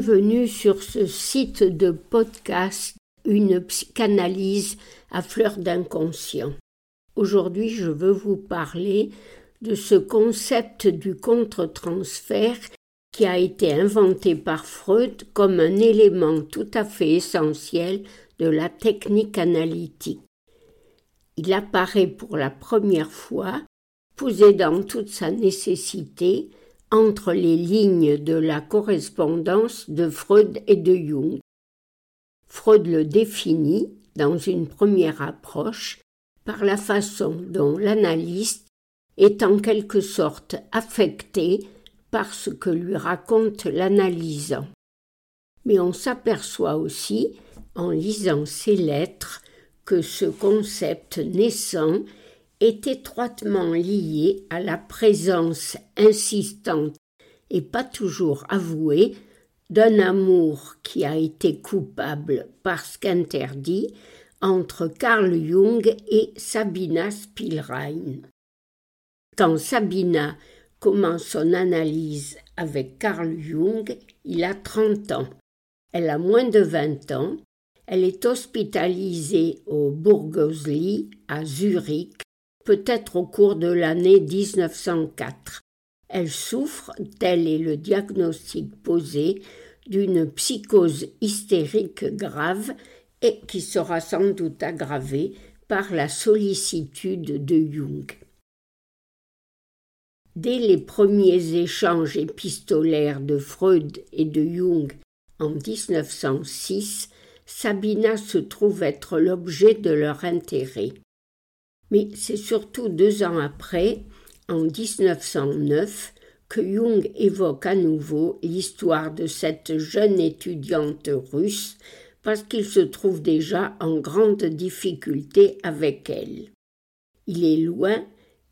Bienvenue sur ce site de podcast Une psychanalyse à fleur d'inconscient. Aujourd'hui, je veux vous parler de ce concept du contre-transfert qui a été inventé par Freud comme un élément tout à fait essentiel de la technique analytique. Il apparaît pour la première fois, posé dans toute sa nécessité, entre les lignes de la correspondance de Freud et de Jung. Freud le définit, dans une première approche, par la façon dont l'analyste est en quelque sorte affecté par ce que lui raconte l'analysant. Mais on s'aperçoit aussi, en lisant ses lettres, que ce concept naissant est étroitement lié à la présence insistante et pas toujours avouée d'un amour qui a été coupable parce qu'interdit entre Carl Jung et Sabina Spielrein. Quand Sabina commence son analyse avec Carl Jung, il a trente ans. Elle a moins de vingt ans. Elle est hospitalisée au Burgosli à Zurich peut-être au cours de l'année 1904. Elle souffre, tel est le diagnostic posé, d'une psychose hystérique grave et qui sera sans doute aggravée par la sollicitude de Jung. Dès les premiers échanges épistolaires de Freud et de Jung en 1906, Sabina se trouve être l'objet de leur intérêt. Mais c'est surtout deux ans après, en 1909, que Jung évoque à nouveau l'histoire de cette jeune étudiante russe parce qu'il se trouve déjà en grande difficulté avec elle. Il est loin,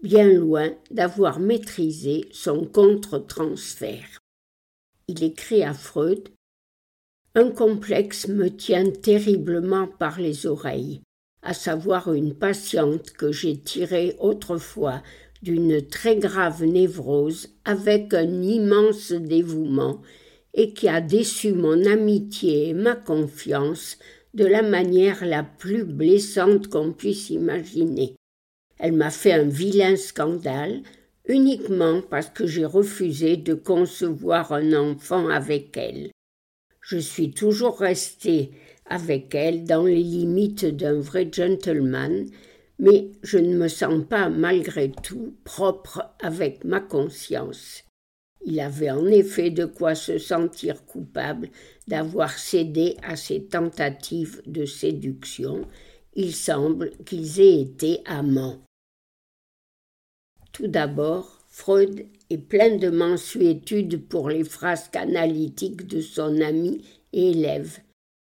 bien loin, d'avoir maîtrisé son contre-transfert. Il écrit à Freud Un complexe me tient terriblement par les oreilles à savoir une patiente que j'ai tirée autrefois d'une très grave névrose avec un immense dévouement et qui a déçu mon amitié et ma confiance de la manière la plus blessante qu'on puisse imaginer. Elle m'a fait un vilain scandale uniquement parce que j'ai refusé de concevoir un enfant avec elle. Je suis toujours resté avec elle dans les limites d'un vrai gentleman, mais je ne me sens pas malgré tout propre avec ma conscience. Il avait en effet de quoi se sentir coupable d'avoir cédé à ses tentatives de séduction. Il semble qu'ils aient été amants. Tout d'abord, Freud est plein de mensuétude pour les phrases analytiques de son ami élève.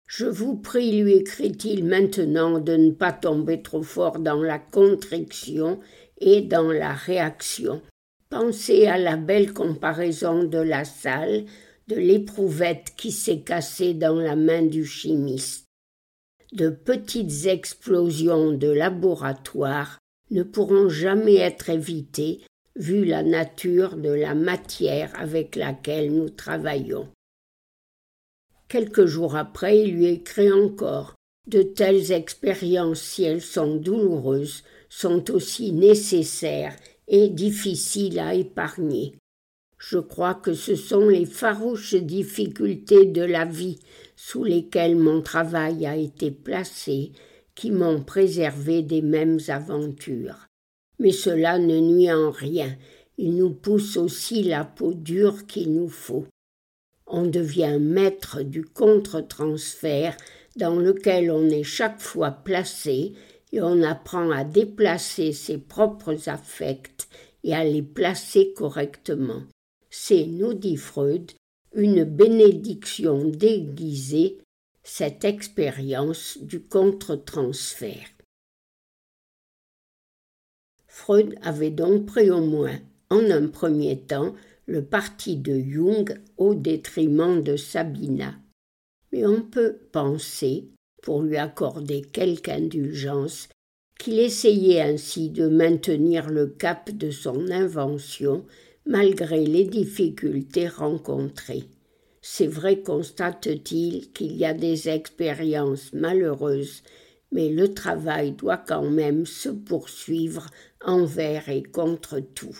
Je vous prie, lui écrit-il maintenant, de ne pas tomber trop fort dans la contriction et dans la réaction. Pensez à la belle comparaison de la salle, de l'éprouvette qui s'est cassée dans la main du chimiste. De petites explosions de laboratoire ne pourront jamais être évitées vu la nature de la matière avec laquelle nous travaillons. Quelques jours après, il lui écrit encore De telles expériences, si elles sont douloureuses, sont aussi nécessaires et difficiles à épargner. Je crois que ce sont les farouches difficultés de la vie sous lesquelles mon travail a été placé qui m'ont préservé des mêmes aventures. Mais cela ne nuit en rien, il nous pousse aussi la peau dure qu'il nous faut on devient maître du contre-transfert dans lequel on est chaque fois placé et on apprend à déplacer ses propres affects et à les placer correctement. C'est, nous dit Freud, une bénédiction déguisée, cette expérience du contre-transfert. Freud avait donc pris au moins, en un premier temps, le parti de Jung au détriment de Sabina. Mais on peut penser, pour lui accorder quelque indulgence, qu'il essayait ainsi de maintenir le cap de son invention malgré les difficultés rencontrées. C'est vrai, constate-t-il, qu'il y a des expériences malheureuses, mais le travail doit quand même se poursuivre envers et contre tout.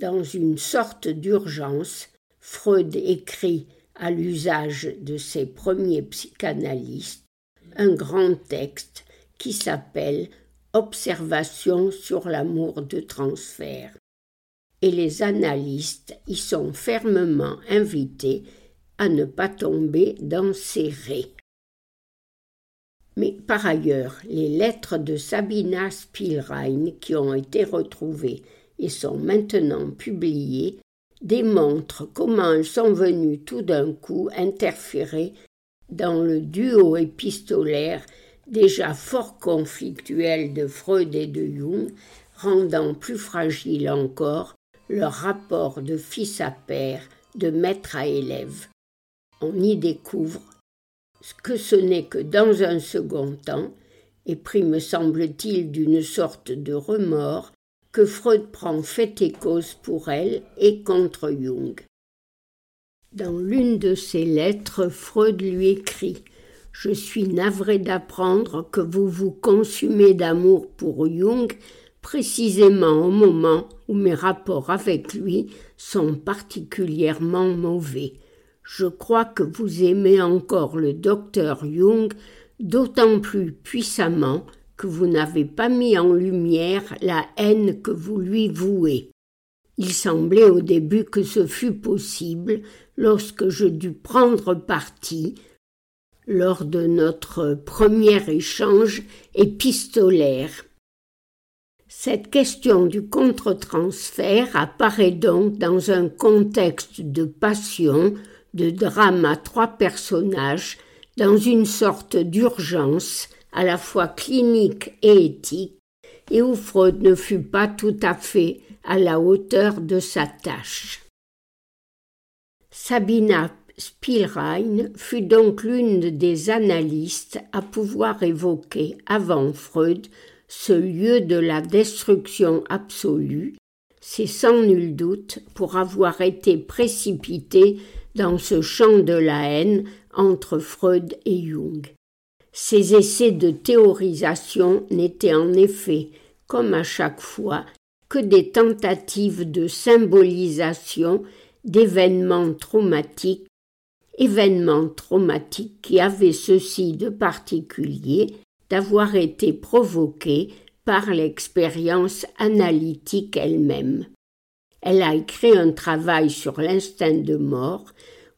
Dans une sorte d'urgence, Freud écrit à l'usage de ses premiers psychanalystes un grand texte qui s'appelle Observation sur l'amour de transfert. Et les analystes y sont fermement invités à ne pas tomber dans ces raies. Mais par ailleurs, les lettres de Sabina Spielrein qui ont été retrouvées et sont maintenant publiées démontrent comment elles sont venues tout d'un coup interférer dans le duo épistolaire déjà fort conflictuel de Freud et de Jung, rendant plus fragile encore leur rapport de fils à père, de maître à élève. On y découvre ce que ce n'est que dans un second temps, et pris me semble-t-il d'une sorte de remords, que Freud prend fait et cause pour elle et contre Jung. Dans l'une de ses lettres, Freud lui écrit Je suis navré d'apprendre que vous vous consumez d'amour pour Jung précisément au moment où mes rapports avec lui sont particulièrement mauvais. Je crois que vous aimez encore le docteur Jung d'autant plus puissamment que vous n'avez pas mis en lumière la haine que vous lui vouez. Il semblait au début que ce fût possible lorsque je dus prendre parti lors de notre premier échange épistolaire. Cette question du contre-transfert apparaît donc dans un contexte de passion, de drame à trois personnages, dans une sorte d'urgence à la fois clinique et éthique, et où Freud ne fut pas tout à fait à la hauteur de sa tâche. Sabina Spielrein fut donc l'une des analystes à pouvoir évoquer avant Freud ce lieu de la destruction absolue, c'est sans nul doute pour avoir été précipité dans ce champ de la haine entre Freud et Jung. Ces essais de théorisation n'étaient en effet, comme à chaque fois, que des tentatives de symbolisation d'événements traumatiques, événements traumatiques qui avaient ceci de particulier d'avoir été provoqués par l'expérience analytique elle-même. Elle a écrit un travail sur l'instinct de mort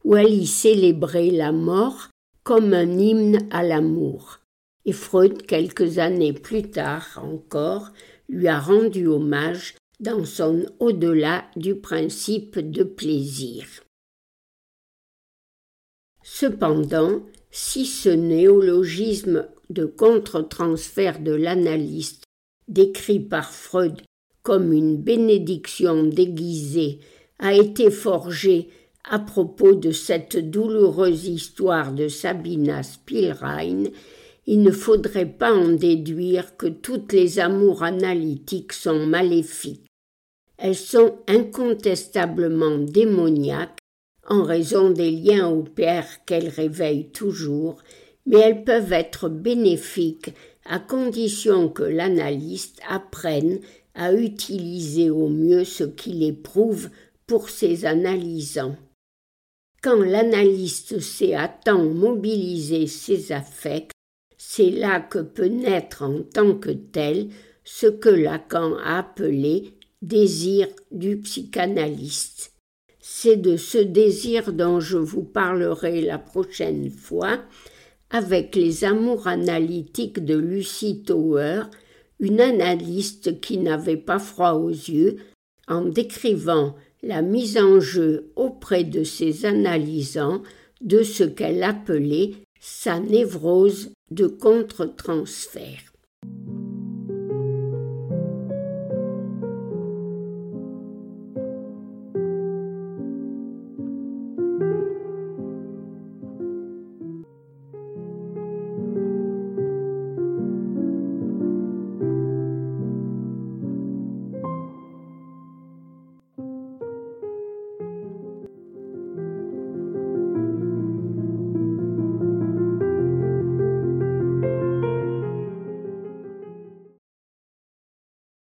où elle y célébrait la mort comme un hymne à l'amour. Et Freud, quelques années plus tard encore, lui a rendu hommage dans son au-delà du principe de plaisir. Cependant, si ce néologisme de contre-transfert de l'analyste, décrit par Freud comme une bénédiction déguisée, a été forgé à propos de cette douloureuse histoire de Sabina Spielrein, il ne faudrait pas en déduire que toutes les amours analytiques sont maléfiques. Elles sont incontestablement démoniaques en raison des liens au père qu'elles réveillent toujours, mais elles peuvent être bénéfiques à condition que l'analyste apprenne à utiliser au mieux ce qu'il éprouve pour ses analysants. Quand l'analyste sait à temps mobiliser ses affects, c'est là que peut naître en tant que tel ce que Lacan a appelé désir du psychanalyste. C'est de ce désir dont je vous parlerai la prochaine fois avec les amours analytiques de Lucie Tower, une analyste qui n'avait pas froid aux yeux, en décrivant la mise en jeu auprès de ses analysants de ce qu'elle appelait sa névrose de contre-transfert.